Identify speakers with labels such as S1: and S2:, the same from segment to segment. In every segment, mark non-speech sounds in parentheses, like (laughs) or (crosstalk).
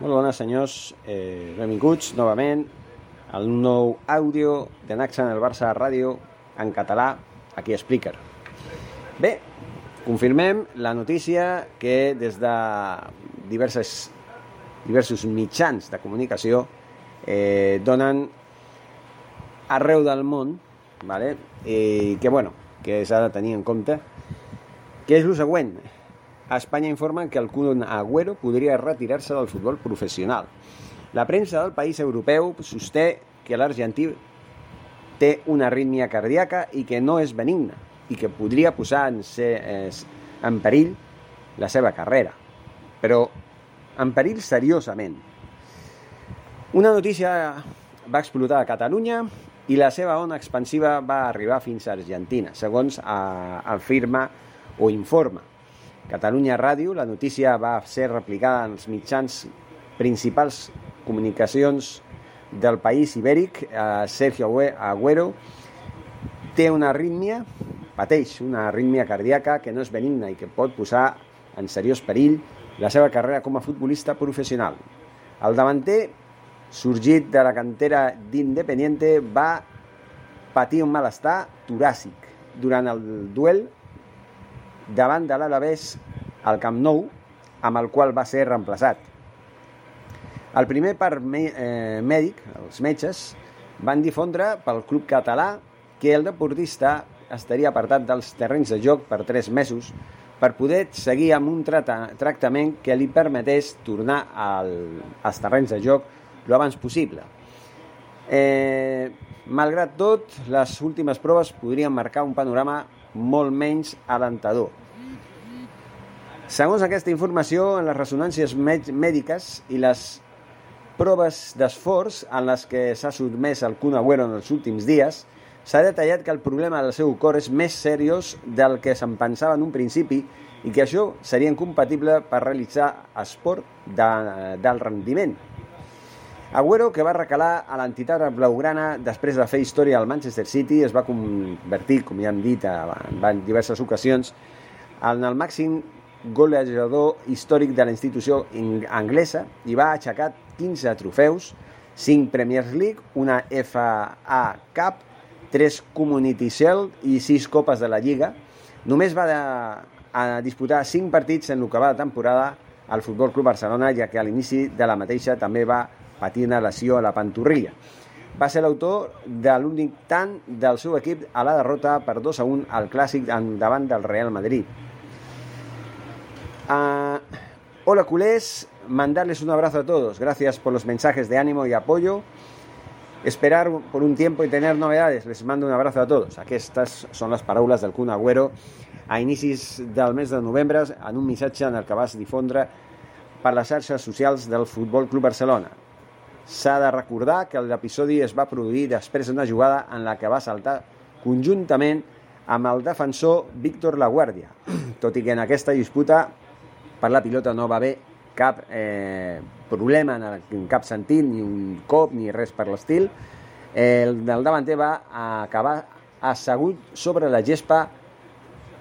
S1: molt bones senyors, eh, benvinguts novament al nou àudio de Naxa en el Barça Ràdio en català, aquí a Spreaker. Bé, confirmem la notícia que des de diverses, diversos mitjans de comunicació eh, donen arreu del món, vale? i que, bueno, que s'ha de tenir en compte, que és el següent. A Espanya informen que el Kun Agüero podria retirar-se del futbol professional. La premsa del país europeu sosté que l'argentí té una arrítmia cardíaca i que no és benigna i que podria posar en, ser, eh, en perill la seva carrera. Però en perill seriosament. Una notícia va explotar a Catalunya i la seva ona expansiva va arribar fins a Argentina, segons a, afirma o informa. Catalunya Ràdio, la notícia va ser replicada en els mitjans principals comunicacions del país ibèric. Eh, Sergio Agüero té una arrítmia, pateix una arrítmia cardíaca que no és benigna i que pot posar en seriós perill la seva carrera com a futbolista professional. El davanter, sorgit de la cantera d'Independiente, va patir un malestar toràcic durant el duel davant de l'Alavés al Camp Nou, amb el qual va ser reemplaçat. El primer part eh, mèdic, els metges, van difondre pel club català que el deportista estaria apartat dels terrenys de joc per tres mesos per poder seguir amb un tractament que li permetés tornar al, als terrenys de joc el abans possible. Eh, malgrat tot, les últimes proves podrien marcar un panorama molt menys alentador. Segons aquesta informació, en les ressonàncies mèdiques i les proves d'esforç en les que s'ha sotmès el Kun Agüero en els últims dies, s'ha detallat que el problema del seu cor és més seriós del que se'n pensava en un principi i que això seria incompatible per realitzar esport de, del rendiment. Agüero, que va recalar a l'entitat blaugrana després de fer història al Manchester City, es va convertir, com ja hem dit en diverses ocasions, en el màxim golejador històric de la institució anglesa i va aixecar 15 trofeus, 5 Premier League, una FA Cup, 3 Community Shield i 6 copes de la Lliga. Només va de, a disputar 5 partits en el que va de temporada al Futbol Club Barcelona, ja que a l'inici de la mateixa també va patir una lesió a la pantorrilla. Va ser l'autor de l'únic tant del seu equip a la derrota per 2 a 1 al Clàssic davant del Real Madrid. Uh, hola culés, mandarles un abrazo a todos. Gracias por los mensajes de ánimo y apoyo. Esperar por un tiempo y tener novedades. Les mando un abrazo a tots. Aquestes són les paraules del Kun Agüero a inicis del mes de novembre en un missatge en el que va difondre per les xarxes socials del Futbol Club Barcelona. S'ha de recordar que l'episodi es va produir després d'una jugada en la que va saltar conjuntament amb el defensor Víctor Laguardia, tot i que en aquesta disputa per la pilota no va haver cap eh, problema en, el, en cap sentit, ni un cop, ni res per l'estil. El del davanter va acabar assegut sobre la gespa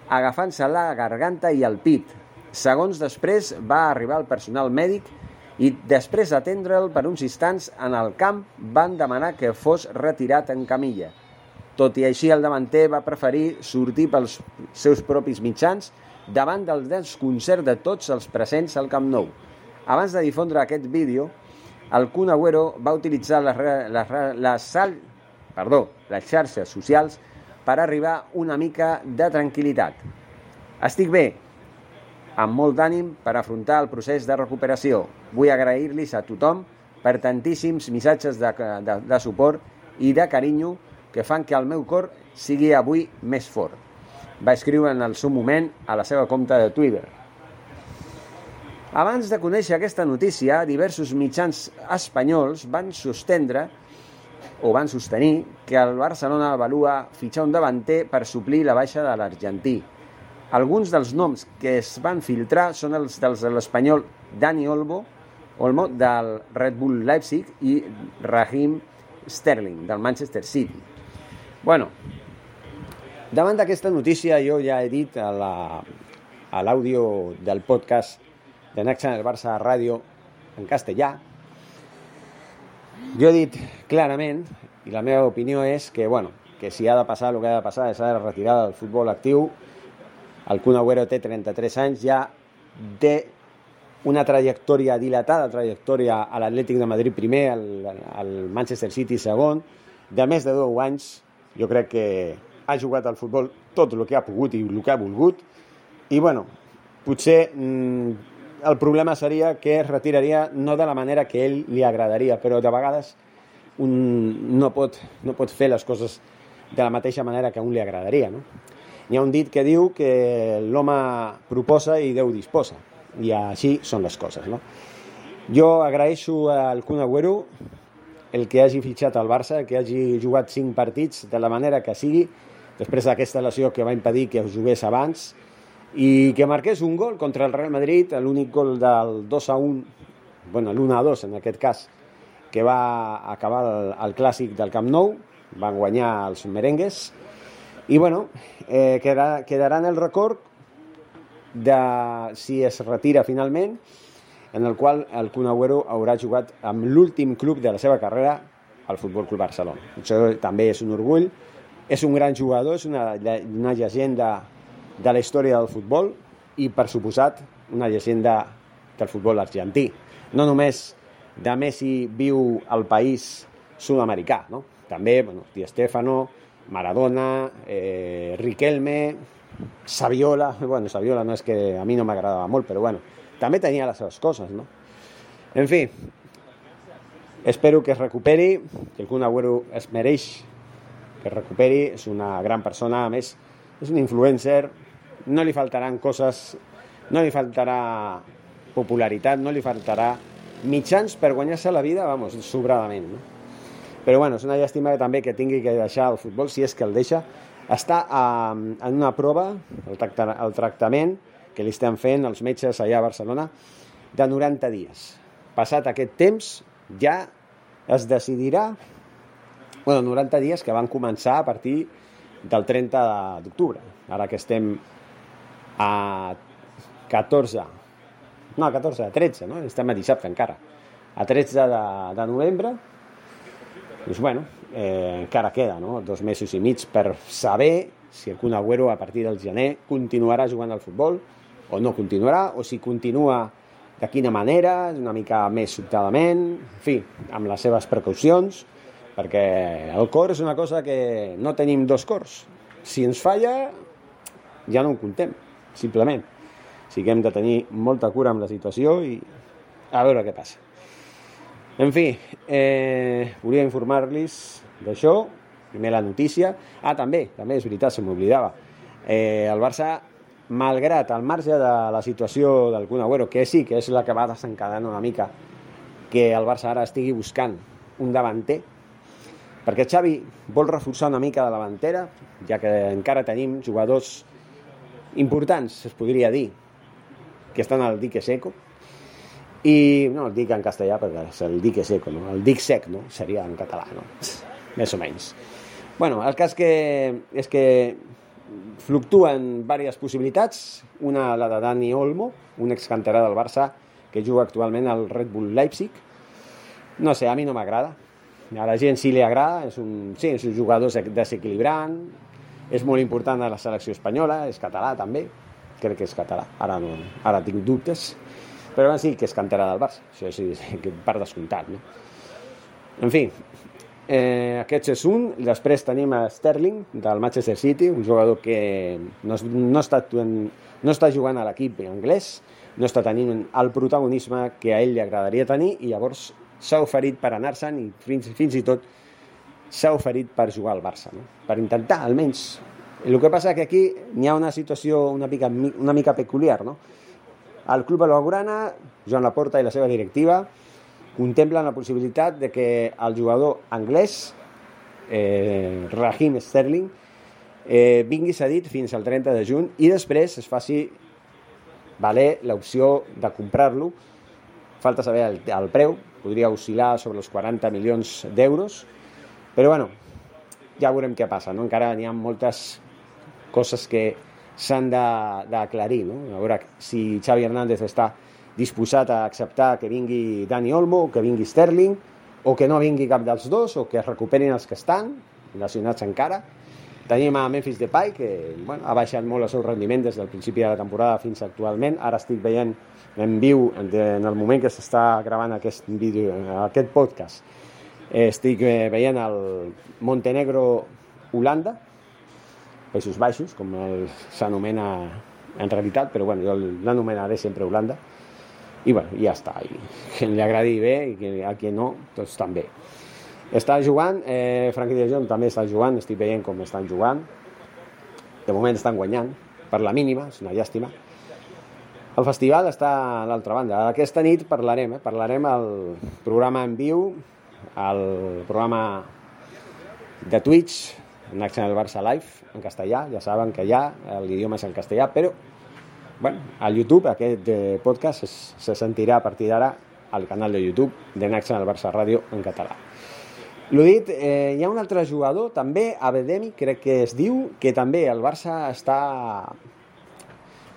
S1: agafant-se la garganta i el pit. Segons després va arribar el personal mèdic i després d'atendre'l per uns instants en el camp van demanar que fos retirat en camilla. Tot i així el davanter va preferir sortir pels seus propis mitjans davant del desconcert de tots els presents al Camp Nou. abans de difondre aquest vídeo, el Kun Agüero va utilitzar les, les, les, sal, perdó, les xarxes socials per arribar una mica de tranquil·litat. Estic bé, amb molt d'ànim per afrontar el procés de recuperació. Vull agrair-los a tothom per tantíssims missatges de, de, de suport i de carinyo que fan que el meu cor sigui avui més fort. Va escriure en el seu moment a la seva compte de Twitter. Abans de conèixer aquesta notícia, diversos mitjans espanyols van sostendre o van sostenir que el Barcelona avalua fitxar un davanter per suplir la baixa de l'argentí, alguns dels noms que es van filtrar són els dels de l'espanyol Dani Olmo, Olmo del Red Bull Leipzig i Raheem Sterling del Manchester City. Bueno, davant d'aquesta notícia jo ja he dit a l'àudio la, del podcast de Next Channel Barça Ràdio en castellà, jo he dit clarament, i la meva opinió és que, bueno, que si ha de passar el que ha de passar és de retirar del futbol actiu. El Kun Agüero té 33 anys, ja té una trajectòria dilatada, trajectòria a l'Atlètic de Madrid primer, al, al Manchester City segon, de més de 10 anys, jo crec que ha jugat al futbol tot el que ha pogut i el que ha volgut, i bueno, potser mm, el problema seria que es retiraria no de la manera que ell li agradaria, però de vegades un no pot, no pot fer les coses de la mateixa manera que a un li agradaria, no? Hi ha un dit que diu que l'home proposa i Déu disposa, i així són les coses. No? Jo agraeixo al Kun Agüero el que hagi fitxat al Barça, que hagi jugat cinc partits de la manera que sigui, després d'aquesta lesió que va impedir que jugués abans, i que marqués un gol contra el Real Madrid, l'únic gol del 2 a 1, bueno, l'1 a 2 en aquest cas, que va acabar el, el clàssic del Camp Nou, van guanyar els merengues, i bueno, eh, quedarà, quedarà en el record de si es retira finalment, en el qual el Kun Agüero haurà jugat amb l'últim club de la seva carrera al Futbol Club Barcelona. Això també és un orgull. És un gran jugador, és una, una llegenda de la història del futbol i, per suposat, una llegenda del futbol argentí. No només de Messi viu al país sud-americà, no? també bueno, Di Stefano, Maradona, eh, Riquelme, Saviola, (laughs) bueno, Saviola no és que a mi no m'agradava molt, però bueno, també tenia les seves coses, no? En fi, espero que es recuperi, que el Kun Agüero es mereix que es recuperi, és una gran persona, a més, és un influencer, no li faltaran coses, no li faltarà popularitat, no li faltarà mitjans per guanyar-se la vida, vamos, sobradament, no? Però bueno, és una llàstima també que tingui que deixar el futbol, si és que el deixa. Està eh, en una prova, el tractament que li estan fent els metges allà a Barcelona, de 90 dies. Passat aquest temps, ja es decidirà bueno, 90 dies que van començar a partir del 30 d'octubre. Ara que estem a 14, no, a 14, a 13, no? Estem a dissabte encara. A 13 de, de novembre doncs, bueno, eh, encara queda no? dos mesos i mig per saber si el Kun Agüero a partir del gener continuarà jugant al futbol o no continuarà, o si continua de quina manera, una mica més sobtadament, en fi, amb les seves precaucions, perquè el cor és una cosa que no tenim dos cors. Si ens falla, ja no en contem, simplement. Així que hem de tenir molta cura amb la situació i a veure què passa. En fi, eh, volia informar-los d'això, primer la notícia. Ah, també, també és veritat, se m'oblidava. Eh, el Barça, malgrat al marge de la situació del Kun Agüero, que sí que és la que va desencadenar una mica que el Barça ara estigui buscant un davanter, perquè Xavi vol reforçar una mica de la davantera, ja que encara tenim jugadors importants, es podria dir, que estan al dique seco, i no el dic en castellà perquè és el dic seco, no? el dic sec no? seria en català, no? més o menys. Bueno, el cas que és que fluctuen diverses possibilitats, una la de Dani Olmo, un excanterà del Barça que juga actualment al Red Bull Leipzig. No sé, a mi no m'agrada. A la gent sí li agrada, és un, sí, és un jugador desequilibrant, és molt important a la selecció espanyola, és català també, crec que és català, ara, no, ara tinc dubtes, però sí que es cantarà del Barça, això sí, (laughs) que per descomptat, no? En fi, eh, aquest és un. Després tenim a Sterling, del Manchester City, un jugador que no, no, està, no està jugant a l'equip anglès, no està tenint el protagonisme que a ell li agradaria tenir i llavors s'ha oferit per anar-se'n i fins, fins i tot s'ha oferit per jugar al Barça, no? per intentar almenys. El que passa que aquí hi ha una situació una mica, una mica peculiar. No? El club Blaugrana, Joan Laporta i la seva directiva contemplen la possibilitat de que el jugador anglès, eh, Raheem Sterling, eh, vingui cedit fins al 30 de juny i després es faci valer l'opció de comprar-lo. Falta saber el, el preu, podria oscil·lar sobre els 40 milions d'euros, però bueno, ja veurem què passa, no? encara n'hi ha moltes coses que s'han d'aclarir, no? a veure si Xavi Hernández està disposat a acceptar que vingui Dani Olmo, que vingui Sterling, o que no vingui cap dels dos, o que es recuperin els que estan, lesionats encara. Tenim a Memphis Depay, que bueno, ha baixat molt el seu rendiment des del principi de la temporada fins actualment. Ara estic veient en viu, en el moment que s'està gravant aquest vídeo, aquest podcast, estic eh, veient el Montenegro-Holanda, Països Baixos, com s'anomena en realitat, però bueno, jo l'anomenaré sempre Holanda, i bueno, ja està. I que li agradi bé i que a qui no, doncs també. Està jugant, eh, Frankie de Jong també està jugant, estic veient com estan jugant. De moment estan guanyant, per la mínima, és una llàstima. El festival està a l'altra banda. Aquesta nit parlarem, eh? parlarem al programa en viu, al programa de Twitch, National Barça Live, en castellà, ja saben que ja l'idioma és en castellà, però bueno, al YouTube aquest eh, podcast es, se sentirà a partir d'ara al canal de YouTube de Naxxen al Barça Ràdio en català. L'ho dit, eh, hi ha un altre jugador, també, Abedemi, crec que es diu, que també el Barça està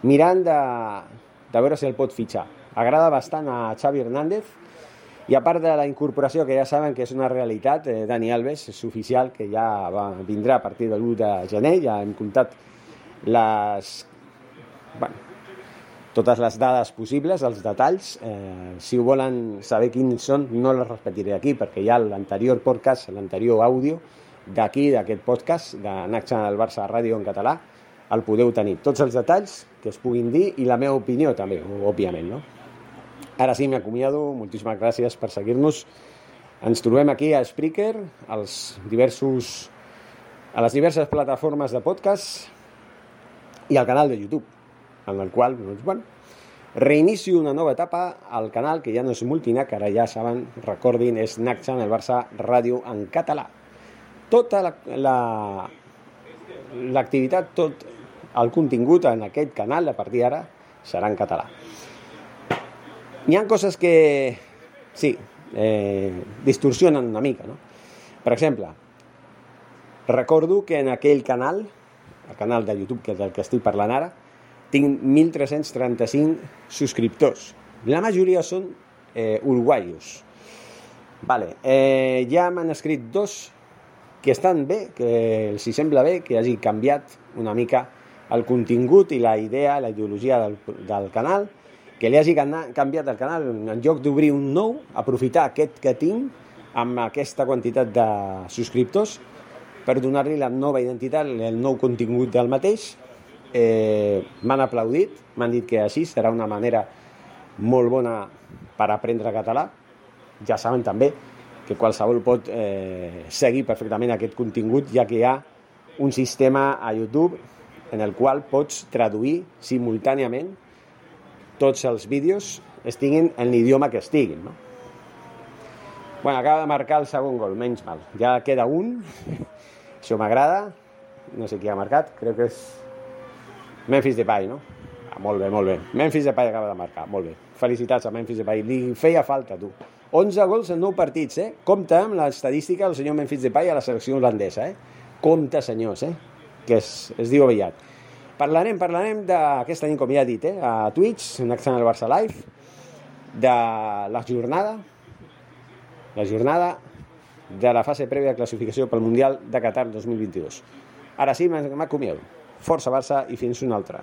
S1: mirant de, de veure si el pot fitxar. Agrada bastant a Xavi Hernández, i a part de la incorporació, que ja saben que és una realitat, eh, Dani Alves és oficial, que ja va, vindrà a partir de l'1 de gener, ja hem comptat les, bueno, totes les dades possibles, els detalls. Eh, si ho volen saber quins són, no les repetiré aquí, perquè hi ha l'anterior podcast, l'anterior àudio d'aquí, d'aquest podcast, de Naxa del Barça Ràdio en català, el podeu tenir. Tots els detalls que es puguin dir i la meva opinió també, òbviament, no? Ara sí, m'acomiado. Moltíssimes gràcies per seguir-nos. Ens trobem aquí a Spreaker, als diversos, a les diverses plataformes de podcast i al canal de YouTube en el qual, doncs, bueno, reinicio una nova etapa al canal que ja no és multinac, ara ja saben, recordin, és Naxan, el Barça Ràdio en català. Tota l'activitat, la, tot el contingut en aquest canal, a partir d'ara, serà en català. Hi ha coses que, sí, eh, distorsionen una mica, no? Per exemple, recordo que en aquell canal, el canal de YouTube, que és del que estic parlant ara, tinc 1.335 subscriptors. La majoria són eh, uruguaios. Vale. Eh, ja m'han escrit dos que estan bé, que els hi sembla bé que hagi canviat una mica el contingut i la idea, la ideologia del, del canal, que li hagi canviat el canal, en lloc d'obrir un nou, aprofitar aquest que tinc amb aquesta quantitat de subscriptors per donar-li la nova identitat, el nou contingut del mateix eh, m'han aplaudit, m'han dit que així serà una manera molt bona per aprendre català. Ja saben també que qualsevol pot eh, seguir perfectament aquest contingut, ja que hi ha un sistema a YouTube en el qual pots traduir simultàniament tots els vídeos estiguin en l'idioma que estiguin. No? Bueno, acaba de marcar el segon gol, menys mal. Ja queda un, (laughs) això m'agrada, no sé qui ha marcat, crec que és Memphis Depay, no? Ah, molt bé, molt bé. Memphis Depay acaba de marcar, molt bé. Felicitats a Memphis Depay. Li feia falta, tu. 11 gols en 9 partits, eh? Compte amb l'estadística del senyor Memphis Depay a la selecció holandesa, eh? Compte, senyors, eh? Que es, es diu aviat. Parlarem, parlarem d'aquesta nit, com ja he dit, eh? a Twitch, en Accent al Barça Live, de la jornada, la jornada de la fase prèvia de classificació pel Mundial de Qatar 2022. Ara sí, m'acomiado. Força Barça i fins una altra.